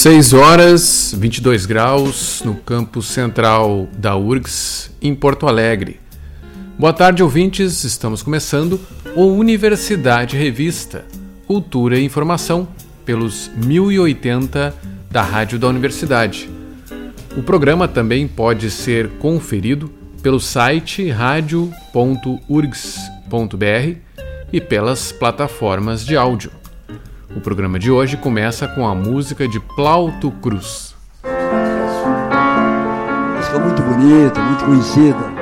6 horas 22 graus no campus central da URGS, em Porto Alegre. Boa tarde, ouvintes. Estamos começando o Universidade Revista, Cultura e Informação, pelos 1080 da Rádio da Universidade. O programa também pode ser conferido pelo site radio.urgs.br e pelas plataformas de áudio. O programa de hoje começa com a música de Plauto Cruz. Música muito bonita, muito conhecida.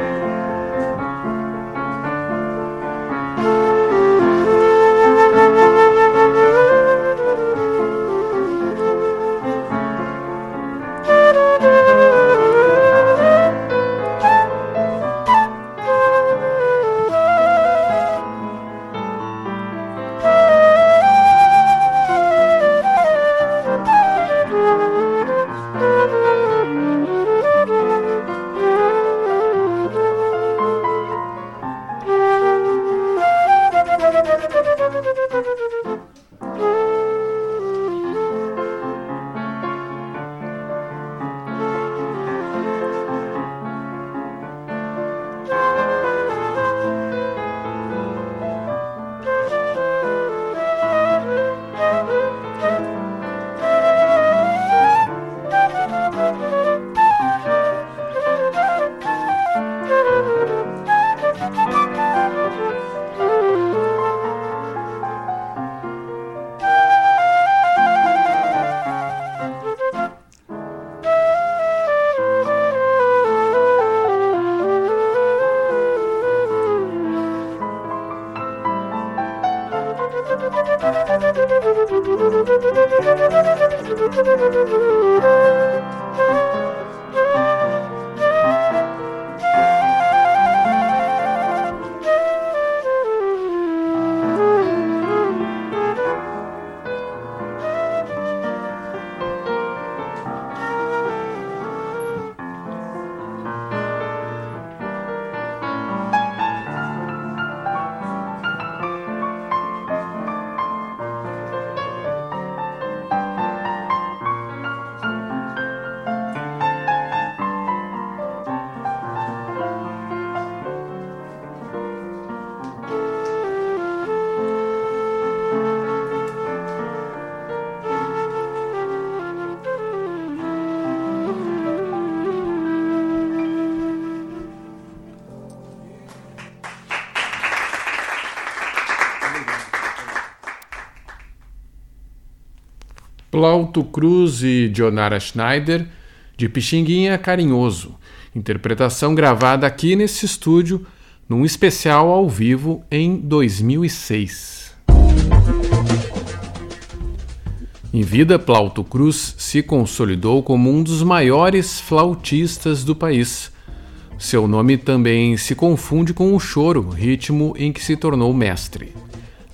Plauto Cruz e Dionara Schneider, de Pixinguinha Carinhoso, interpretação gravada aqui nesse estúdio, num especial ao vivo em 2006. Em vida, Plauto Cruz se consolidou como um dos maiores flautistas do país. Seu nome também se confunde com o choro, ritmo em que se tornou mestre.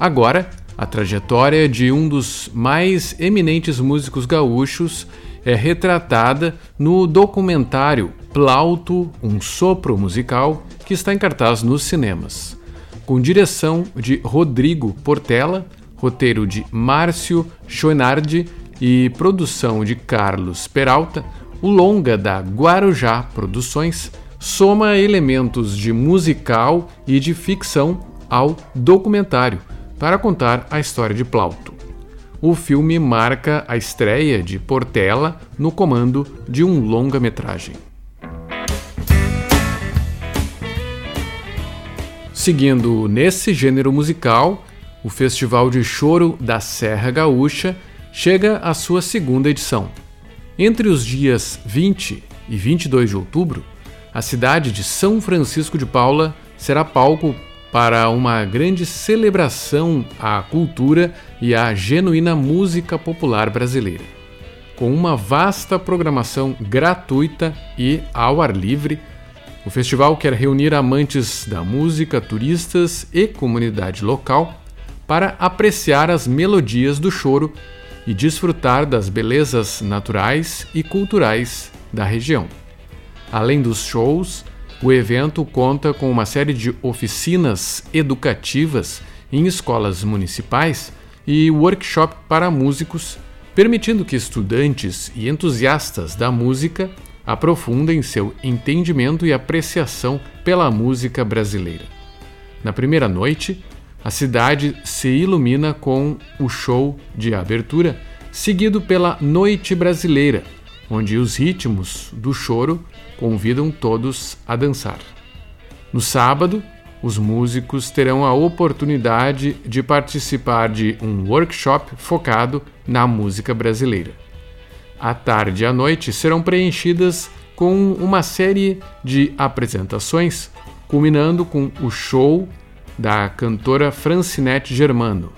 Agora, a trajetória de um dos mais eminentes músicos gaúchos é retratada no documentário Plauto, um sopro musical, que está em cartaz nos cinemas. Com direção de Rodrigo Portela, roteiro de Márcio Schoenardi e produção de Carlos Peralta, o longa da Guarujá Produções soma elementos de musical e de ficção ao documentário para contar a história de Plauto. O filme marca a estreia de Portela no comando de um longa-metragem. Seguindo nesse gênero musical, o Festival de Choro da Serra Gaúcha chega à sua segunda edição. Entre os dias 20 e 22 de outubro, a cidade de São Francisco de Paula será palco para uma grande celebração à cultura e à genuína música popular brasileira. Com uma vasta programação gratuita e ao ar livre, o festival quer reunir amantes da música, turistas e comunidade local para apreciar as melodias do choro e desfrutar das belezas naturais e culturais da região. Além dos shows, o evento conta com uma série de oficinas educativas em escolas municipais e workshop para músicos, permitindo que estudantes e entusiastas da música aprofundem seu entendimento e apreciação pela música brasileira. Na primeira noite, a cidade se ilumina com o show de abertura, seguido pela Noite Brasileira, onde os ritmos do choro convidam todos a dançar. No sábado, os músicos terão a oportunidade de participar de um workshop focado na música brasileira. A tarde e a noite serão preenchidas com uma série de apresentações, culminando com o show da cantora Francinete Germano.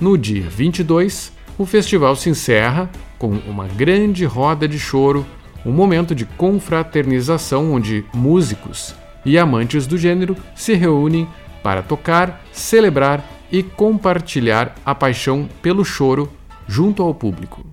No dia 22, o festival se encerra com uma grande roda de choro, um momento de confraternização onde músicos e amantes do gênero se reúnem para tocar, celebrar e compartilhar a paixão pelo choro junto ao público.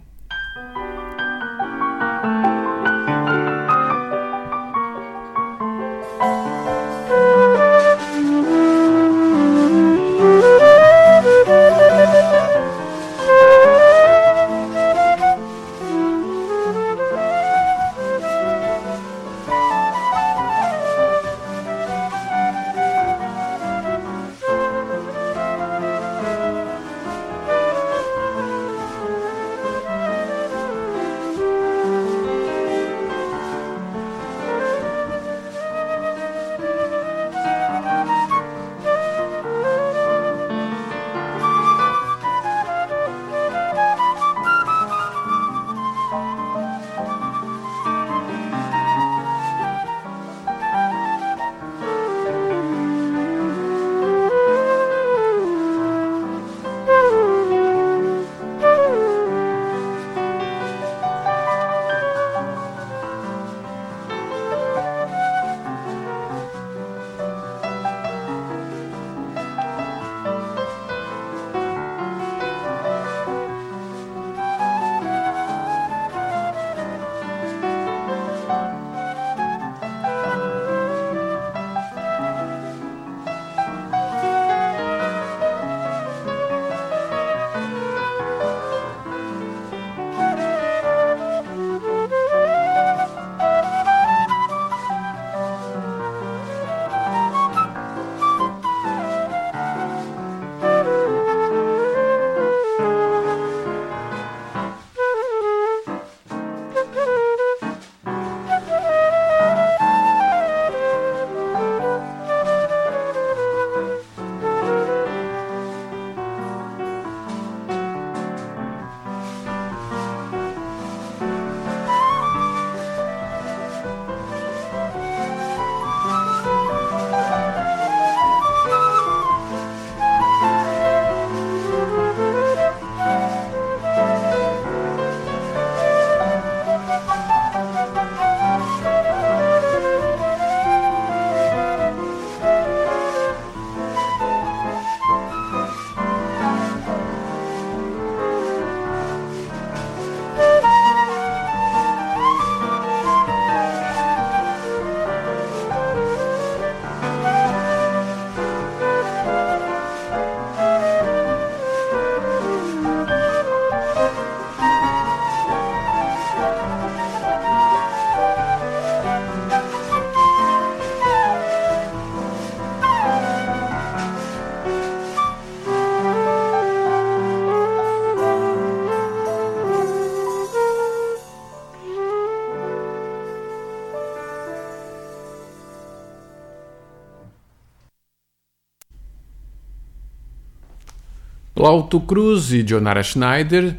Plauto Cruz e Dionara Schneider,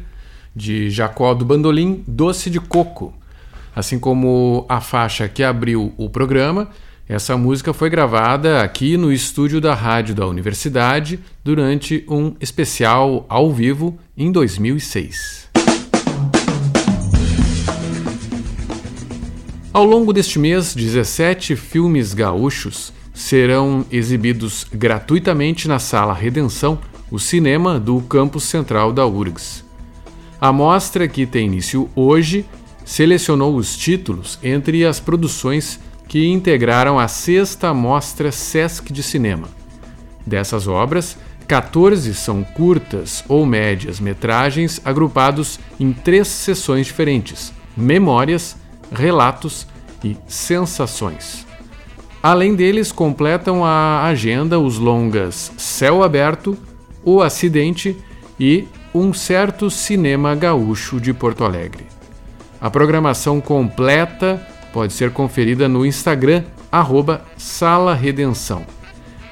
de Jacó do Bandolim, Doce de Coco. Assim como a faixa que abriu o programa, essa música foi gravada aqui no estúdio da rádio da universidade durante um especial ao vivo em 2006. Ao longo deste mês, 17 filmes gaúchos serão exibidos gratuitamente na Sala Redenção o cinema do campus central da URGS. A mostra, que tem início hoje, selecionou os títulos entre as produções que integraram a sexta Mostra Sesc de Cinema. Dessas obras, 14 são curtas ou médias metragens agrupados em três sessões diferentes: memórias, relatos e sensações. Além deles, completam a agenda os longas Céu Aberto, O Acidente e Um Certo Cinema Gaúcho de Porto Alegre. A programação completa pode ser conferida no Instagram, Sala Redenção.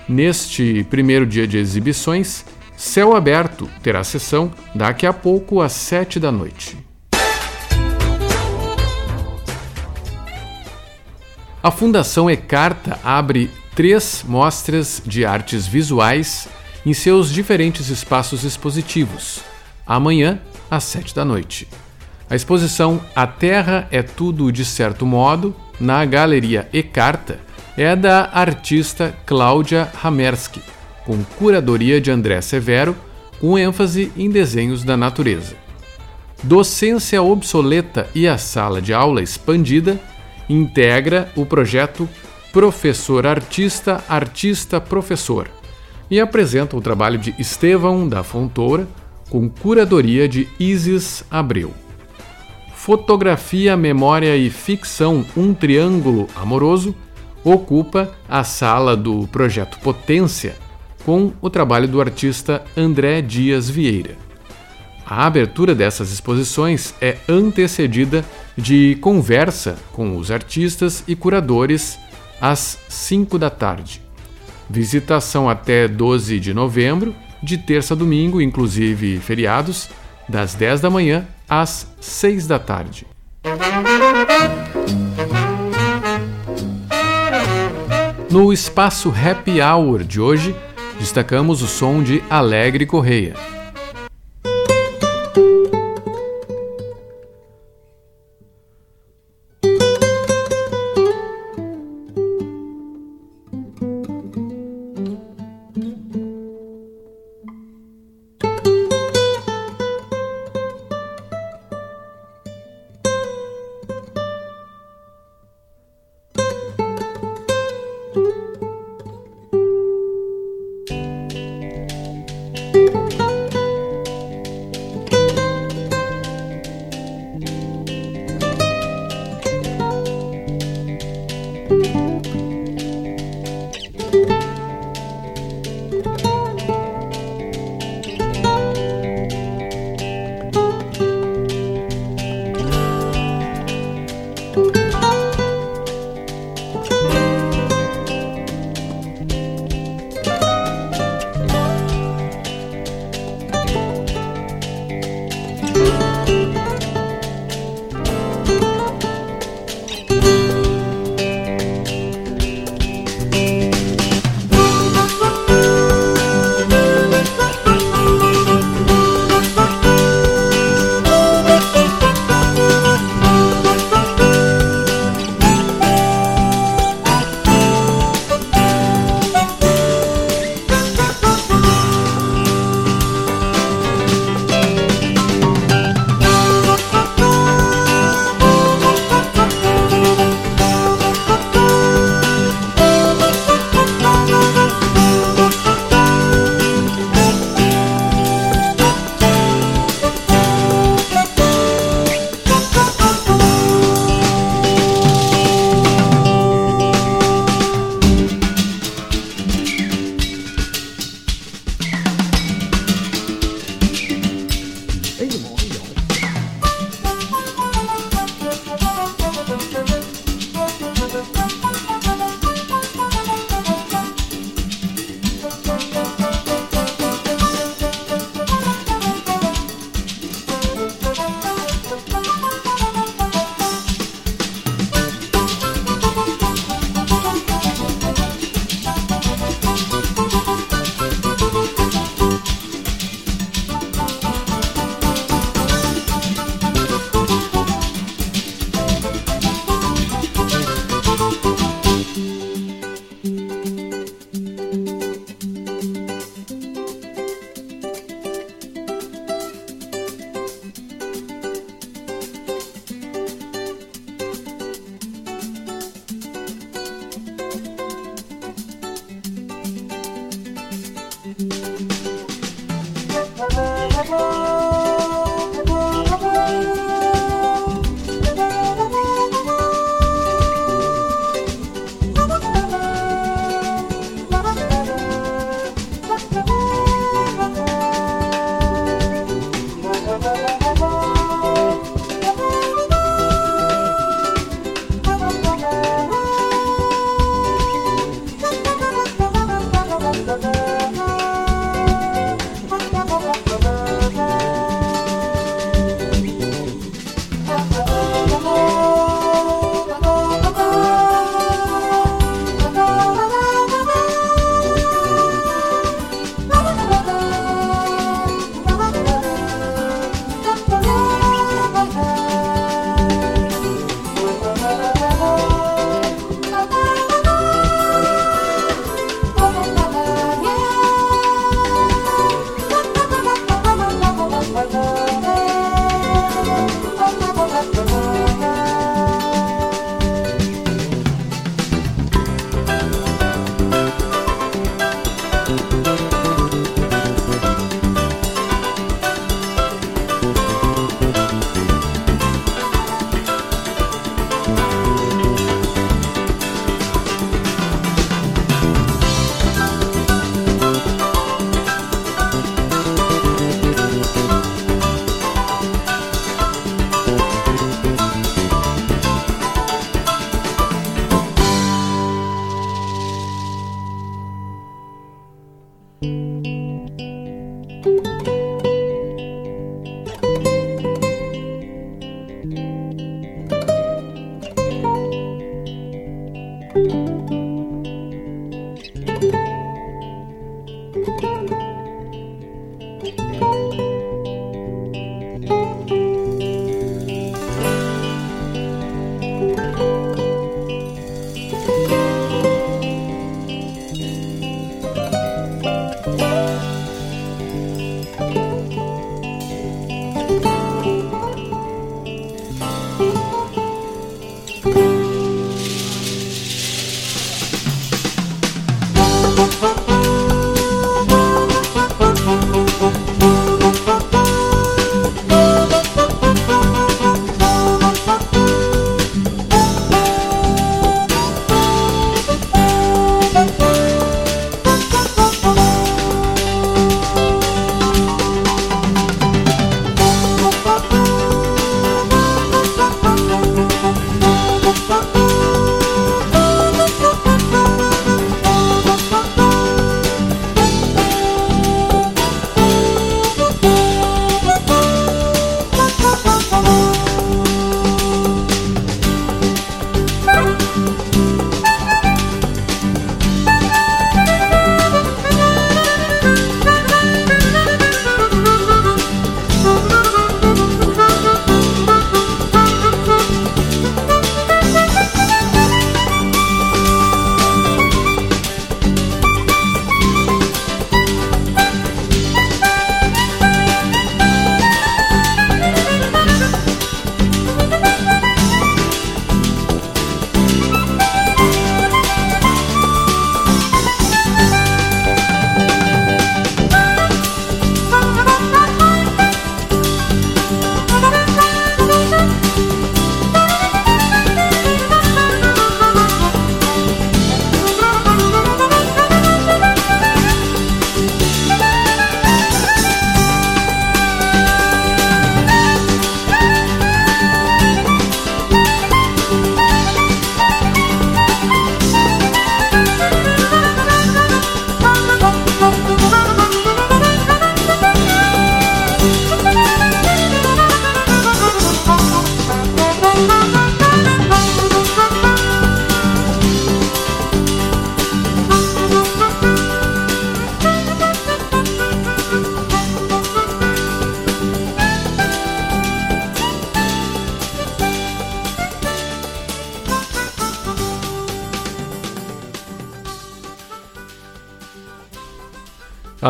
Neste primeiro dia de exibições, Céu Aberto terá sessão daqui a pouco às sete da noite. A Fundação Ecarta abre três mostras de artes visuais em seus diferentes espaços expositivos, amanhã às sete da noite. A exposição A Terra é Tudo de Certo Modo, na Galeria Ecarta, é da artista Cláudia Hamersky, com curadoria de André Severo, com ênfase em desenhos da natureza. Docência Obsoleta e a Sala de Aula Expandida integra o projeto Professor Artista, Artista Professor e apresenta o trabalho de Estevão da Fontoura com curadoria de Isis Abreu. Fotografia, Memória e Ficção Um Triângulo Amoroso ocupa a sala do Projeto Potência com o trabalho do artista André Dias Vieira. A abertura dessas exposições é antecedida de conversa com os artistas e curadores às 5 da tarde. Visitação até 12 de novembro, de terça a domingo, inclusive feriados, das 10 da manhã às 6 da tarde. No espaço Happy Hour de hoje, destacamos o som de Alegre Correia.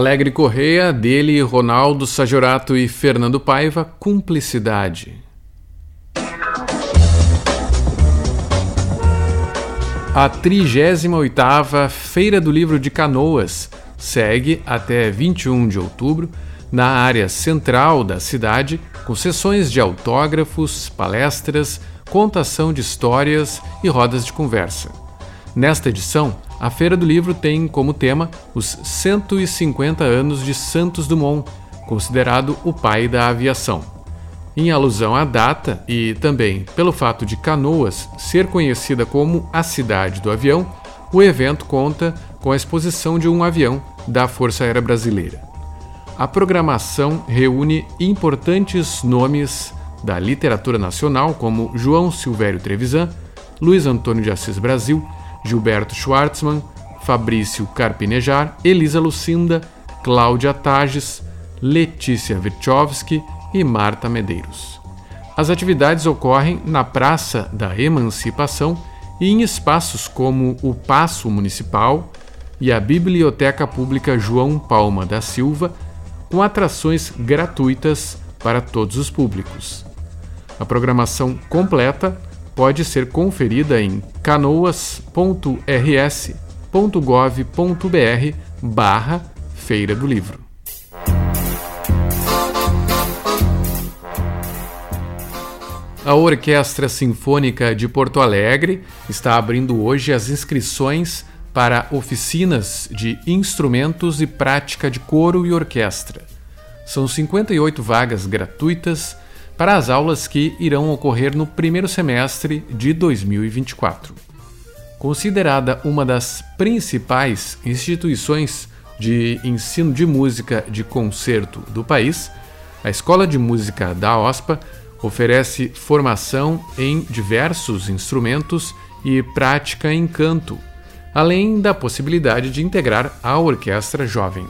Alegre Correia, dele, Ronaldo Sajorato e Fernando Paiva, Cumplicidade. A 38ª Feira do Livro de Canoas segue até 21 de outubro na área central da cidade, com sessões de autógrafos, palestras, contação de histórias e rodas de conversa. Nesta edição, a Feira do Livro tem como tema os 150 anos de Santos Dumont, considerado o pai da aviação. Em alusão à data e também pelo fato de Canoas ser conhecida como a cidade do avião, o evento conta com a exposição de um avião da Força Aérea Brasileira. A programação reúne importantes nomes da literatura nacional, como João Silvério Trevisan, Luiz Antônio de Assis Brasil, Gilberto Schwartzman, Fabrício Carpinejar, Elisa Lucinda, Cláudia Tages, Letícia Virchovski e Marta Medeiros. As atividades ocorrem na Praça da Emancipação e em espaços como o Paço Municipal e a Biblioteca Pública João Palma da Silva, com atrações gratuitas para todos os públicos. A programação completa pode ser conferida em canoas.rs.gov.br barra Feira do Livro. A Orquestra Sinfônica de Porto Alegre está abrindo hoje as inscrições para oficinas de instrumentos e prática de coro e orquestra. São 58 vagas gratuitas para as aulas que irão ocorrer no primeiro semestre de 2024. Considerada uma das principais instituições de ensino de música de concerto do país, a Escola de Música da OSPA oferece formação em diversos instrumentos e prática em canto, além da possibilidade de integrar a orquestra jovem.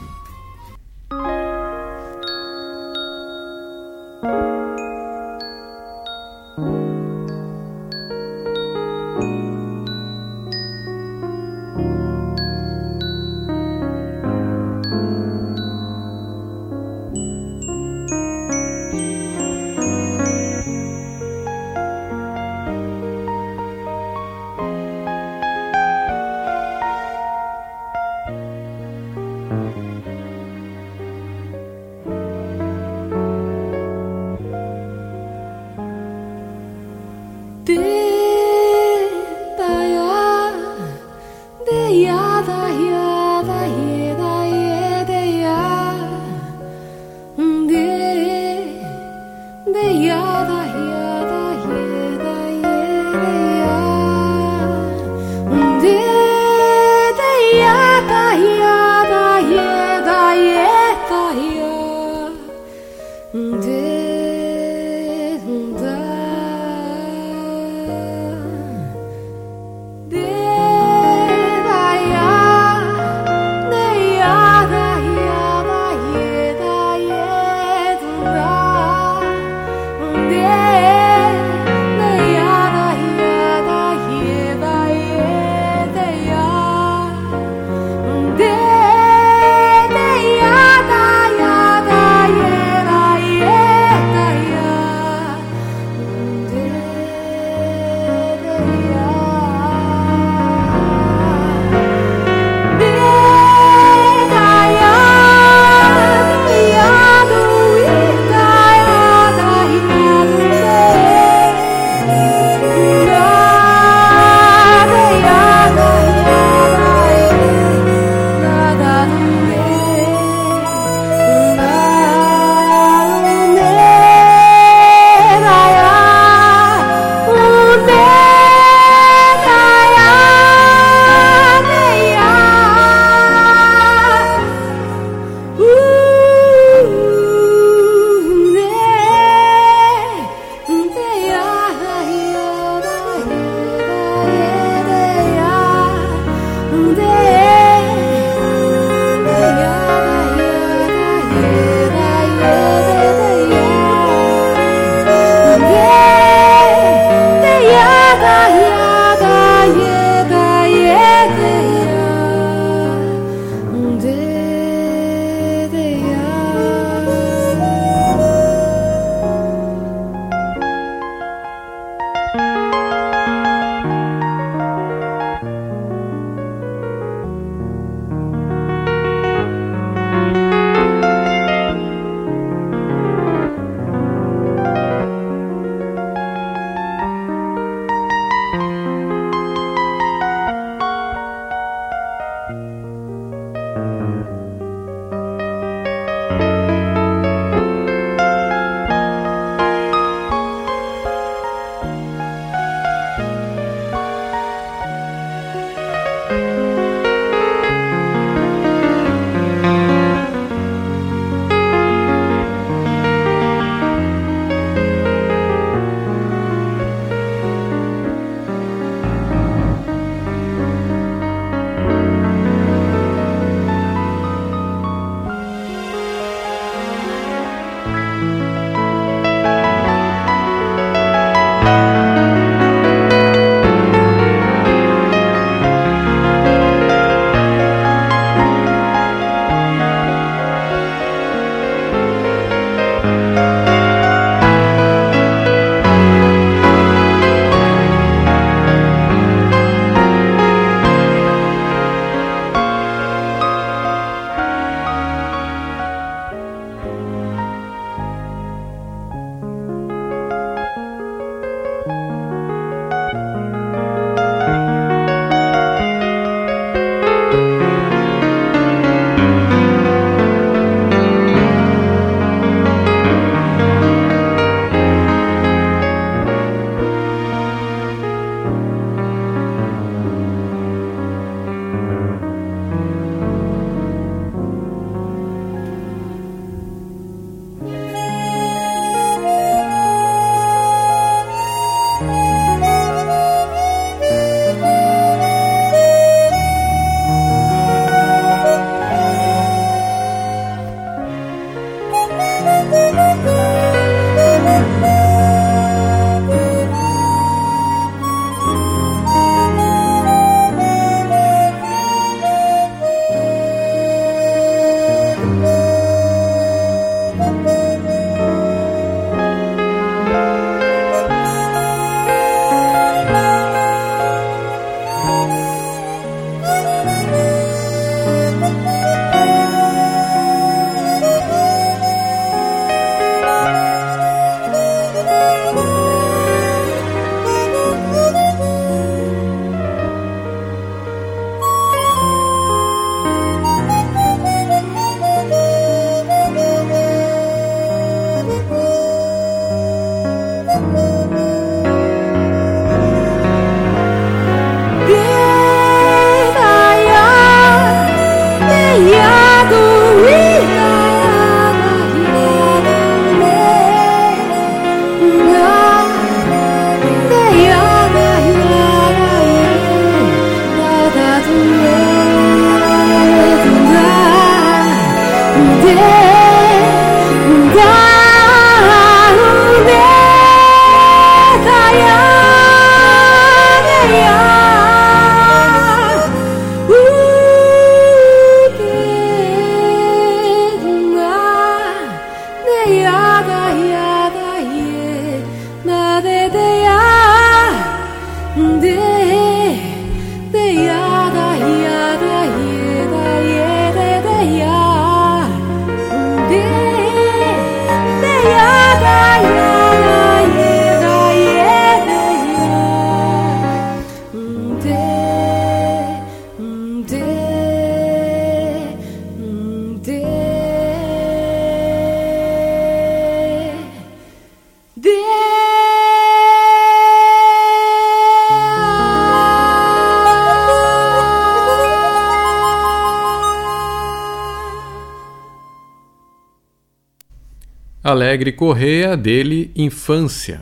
Alegre Correia, dele Infância.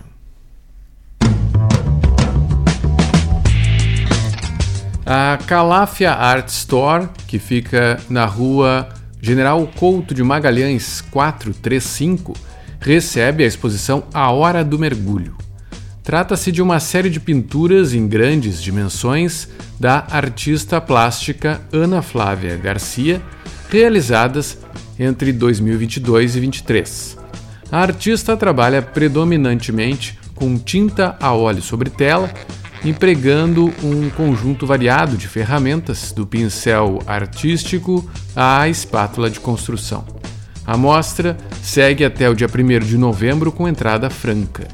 A Calafia Art Store, que fica na rua General Couto de Magalhães 435, recebe a exposição A Hora do Mergulho. Trata-se de uma série de pinturas em grandes dimensões da artista plástica Ana Flávia Garcia, realizadas entre 2022 e 2023. A artista trabalha predominantemente com tinta a óleo sobre tela, empregando um conjunto variado de ferramentas, do pincel artístico à espátula de construção. A mostra segue até o dia 1 de novembro com entrada franca.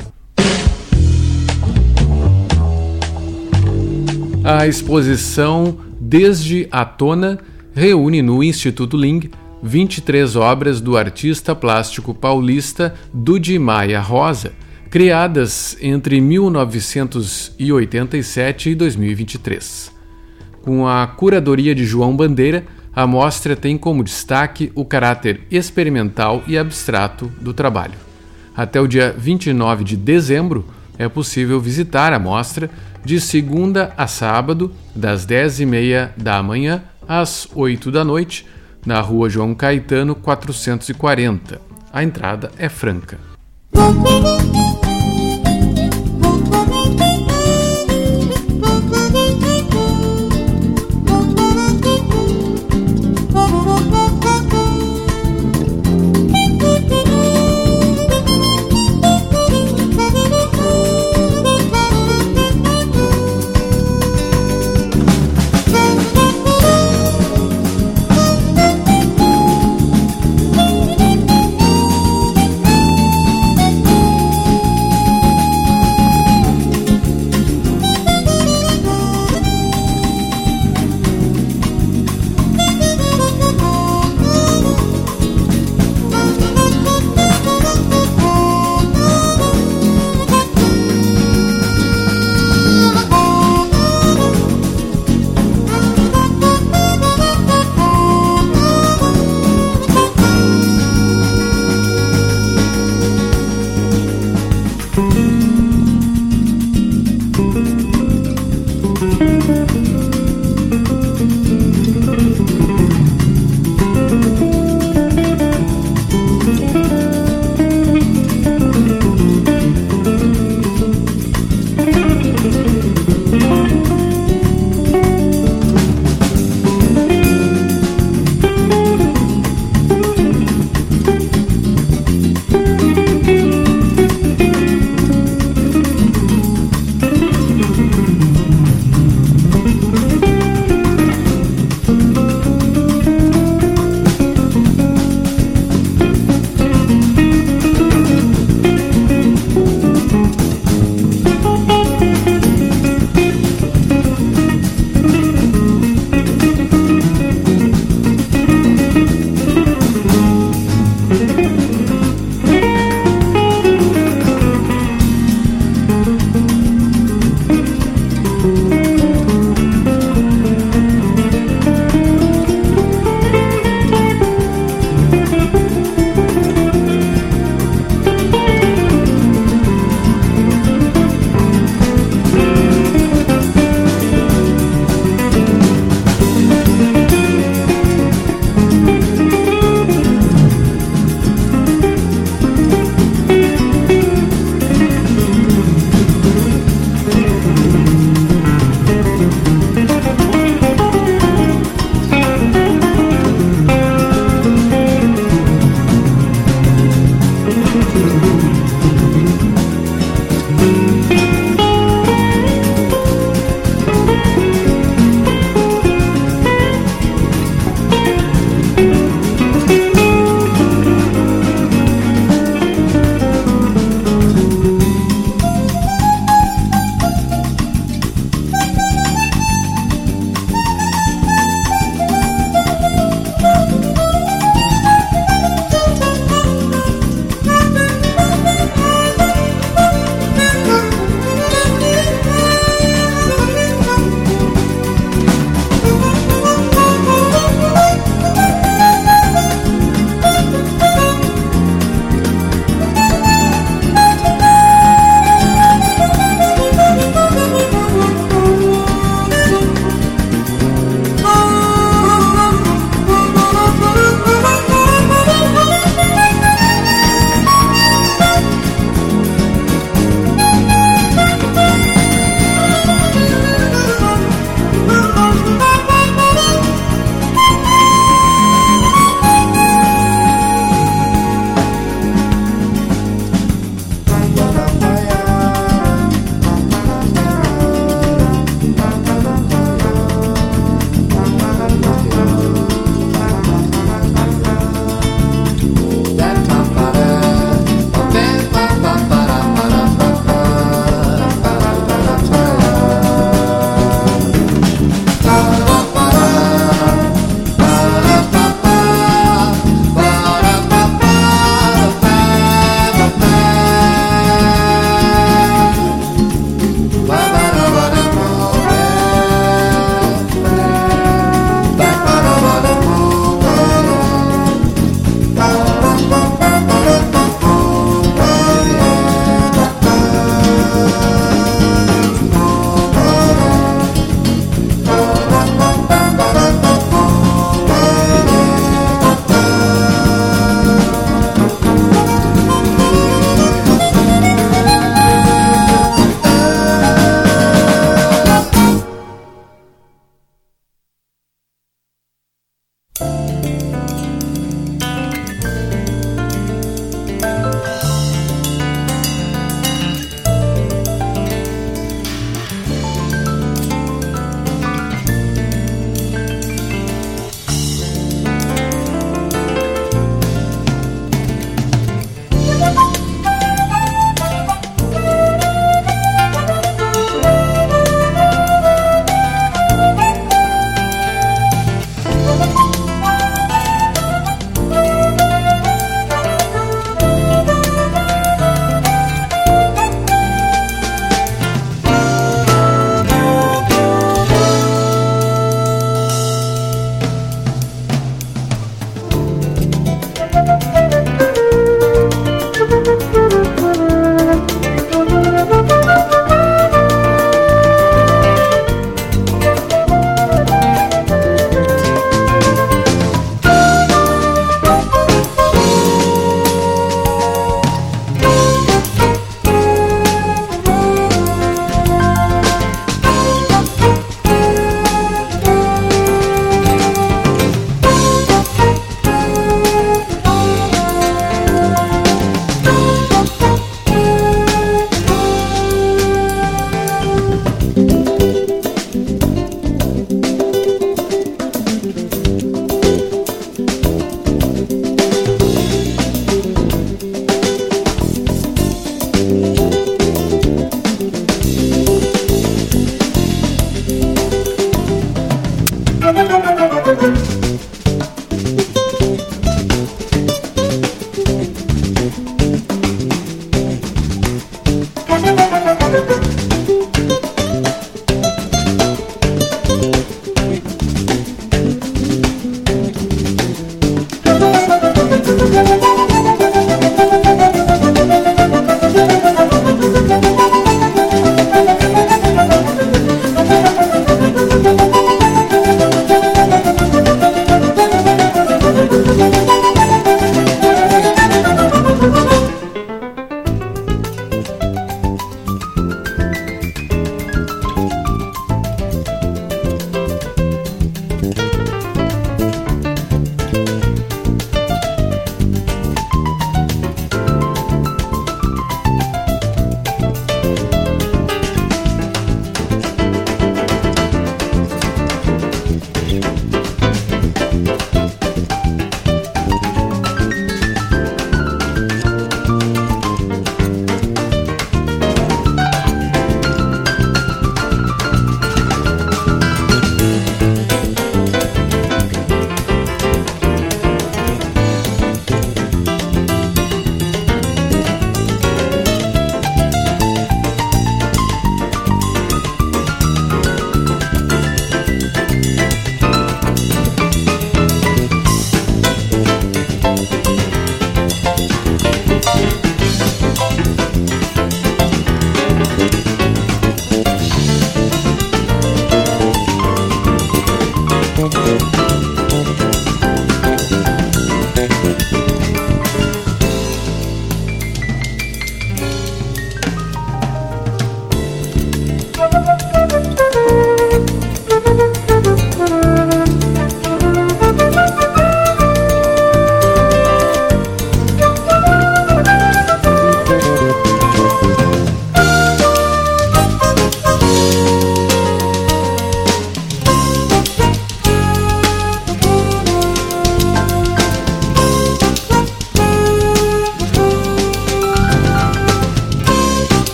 A exposição Desde a Tona reúne no Instituto Ling 23 obras do artista plástico paulista Dudi Maia Rosa, criadas entre 1987 e 2023. Com a curadoria de João Bandeira, a mostra tem como destaque o caráter experimental e abstrato do trabalho. Até o dia 29 de dezembro é possível visitar a mostra de segunda a sábado, das 10h30 da manhã às 8 da noite, na rua João Caetano 440. A entrada é franca.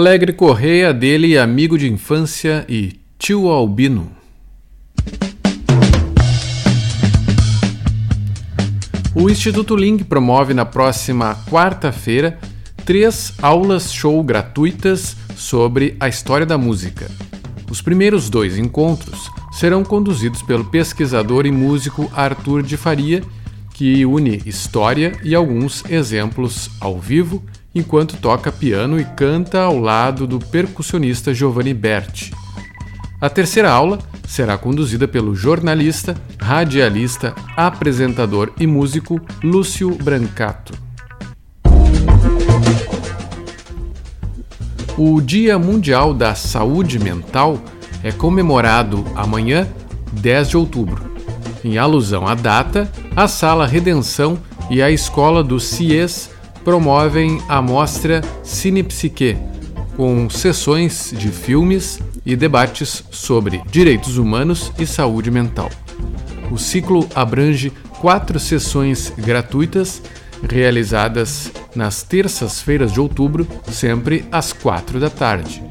Alegre Correia, dele amigo de infância e tio Albino. O Instituto Ling promove na próxima quarta-feira três aulas show gratuitas sobre a história da música. Os primeiros dois encontros serão conduzidos pelo pesquisador e músico Arthur de Faria, que une história e alguns exemplos ao vivo enquanto toca piano e canta ao lado do percussionista Giovanni Berti. A terceira aula será conduzida pelo jornalista, radialista, apresentador e músico Lúcio Brancato. O Dia Mundial da Saúde Mental é comemorado amanhã, 10 de outubro. Em alusão à data, a Sala Redenção e a Escola do CIES promovem a mostra Cinepsique, com sessões de filmes e debates sobre direitos humanos e saúde mental. O ciclo abrange quatro sessões gratuitas realizadas nas terças-feiras de outubro, sempre às quatro da tarde.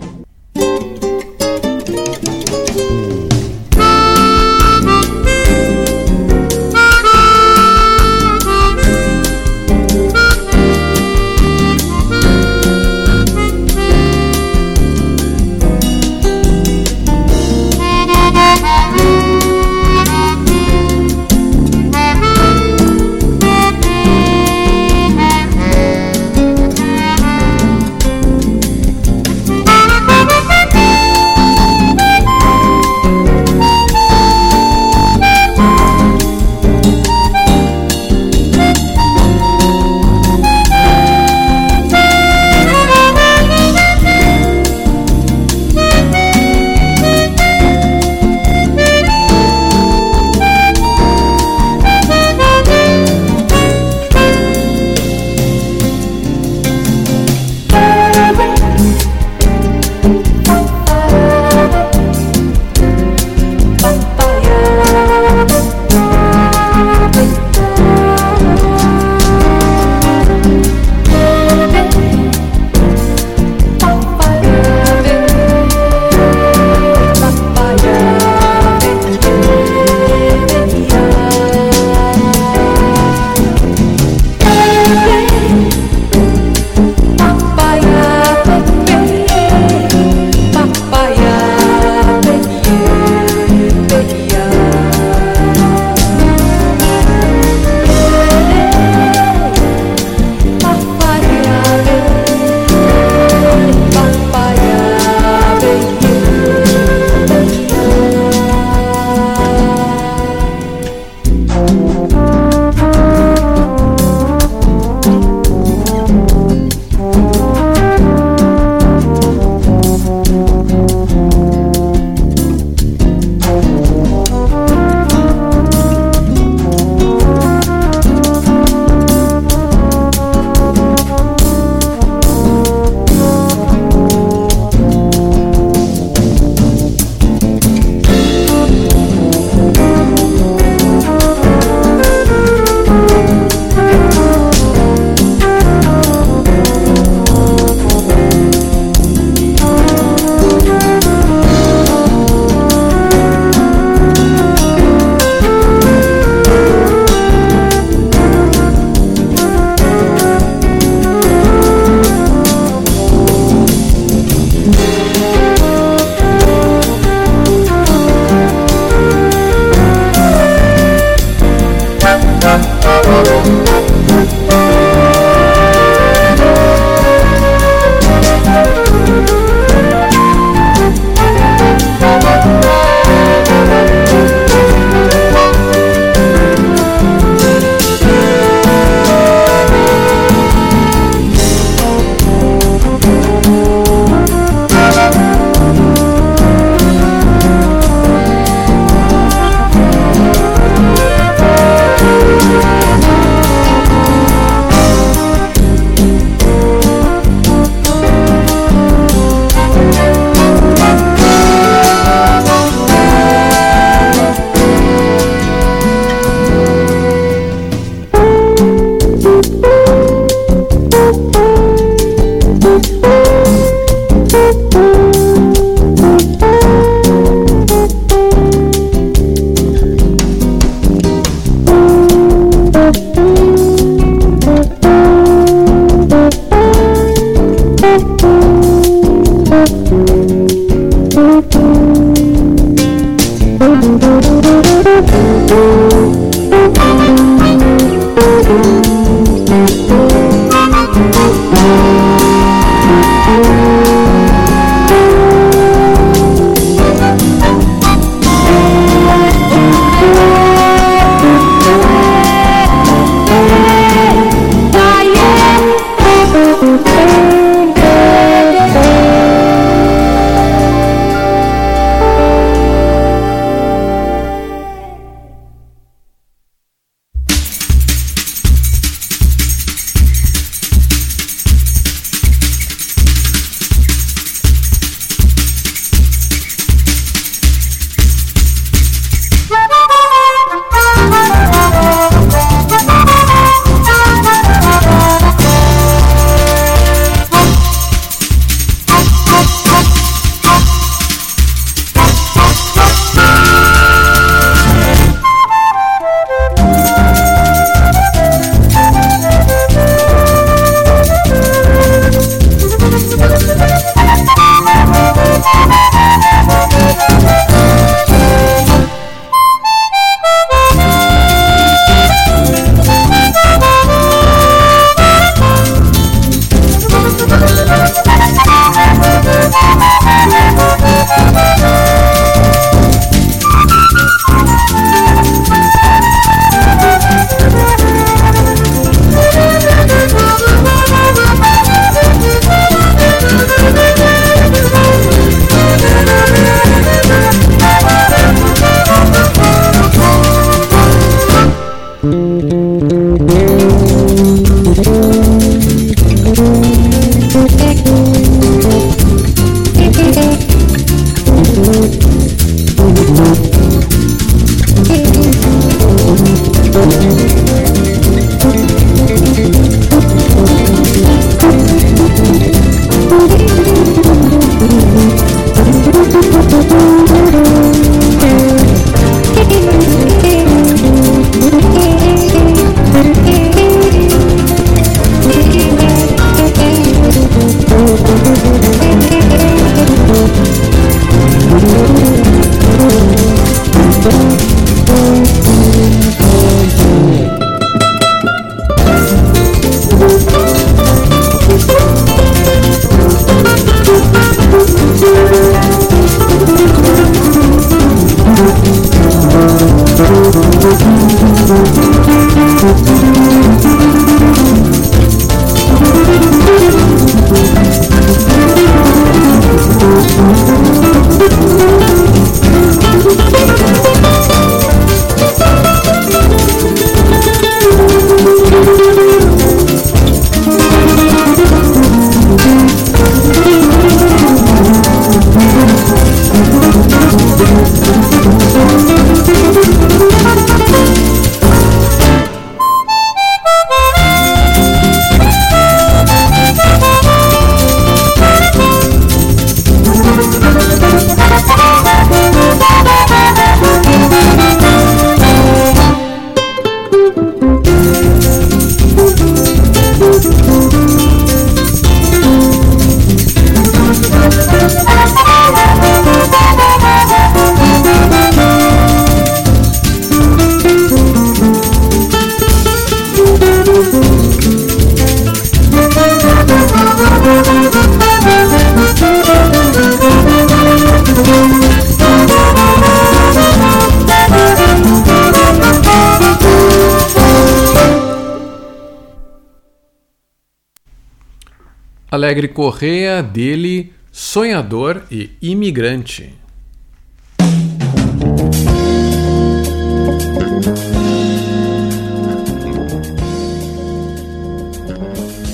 Alegre Correia, dele, sonhador e imigrante.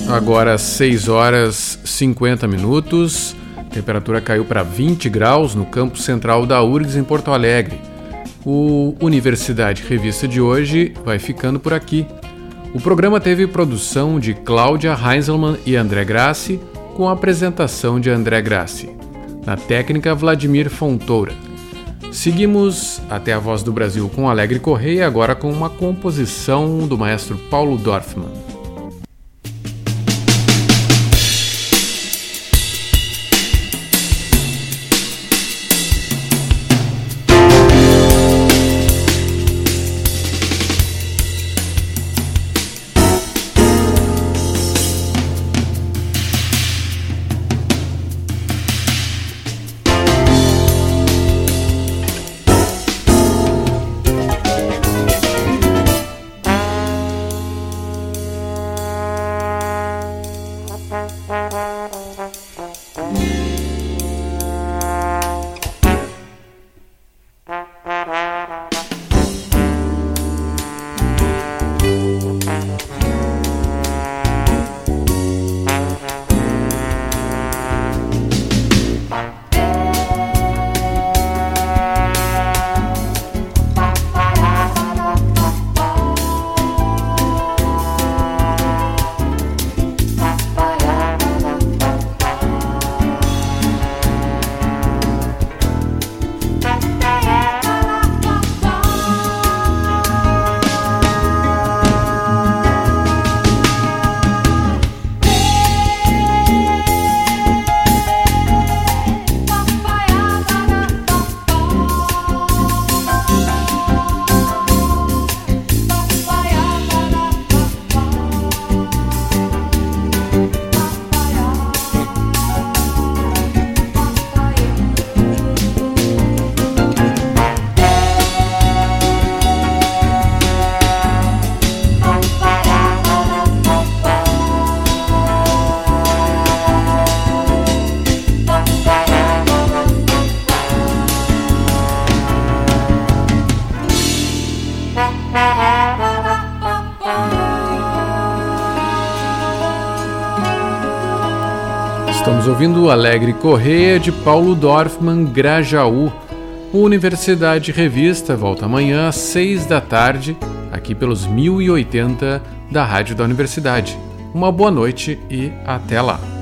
Agora 6 horas 50 minutos. temperatura caiu para 20 graus no campo central da URGS em Porto Alegre. O Universidade Revista de hoje vai ficando por aqui. O programa teve produção de Cláudia Heinzelmann e André Grassi, com a apresentação de André Grassi. Na técnica, Vladimir Fontoura. Seguimos até a Voz do Brasil com Alegre Correia, agora com uma composição do maestro Paulo Dorfman. Alegre Correia de Paulo Dorfman Grajaú. Universidade Revista volta amanhã às 6 da tarde, aqui pelos 1080 da Rádio da Universidade. Uma boa noite e até lá.